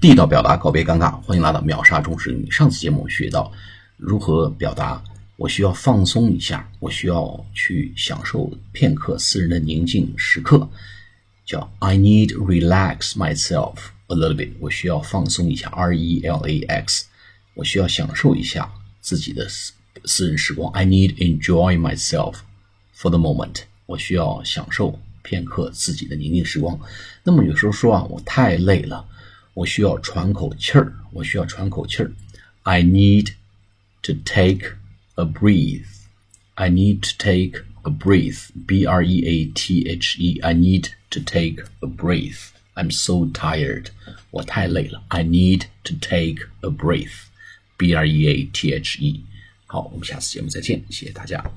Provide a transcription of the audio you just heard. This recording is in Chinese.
地道表达，告别尴尬。欢迎来到秒杀中式英语。上次节目学到如何表达，我需要放松一下，我需要去享受片刻私人的宁静时刻，叫 I need relax myself a little bit。我需要放松一下，R E L A X。我需要享受一下自己的私私人时光。I need enjoy myself for the moment。我需要享受片刻自己的宁静时光。那么有时候说啊，我太累了。我需要喘口气儿，我需要喘口气儿。I need to take a breathe. I need to take a breath. B R E A T H E. I need to take a breath. I'm so tired. 我太累了。I need to take a breath. B R E A T H E. 好，我们下次节目再见，谢谢大家。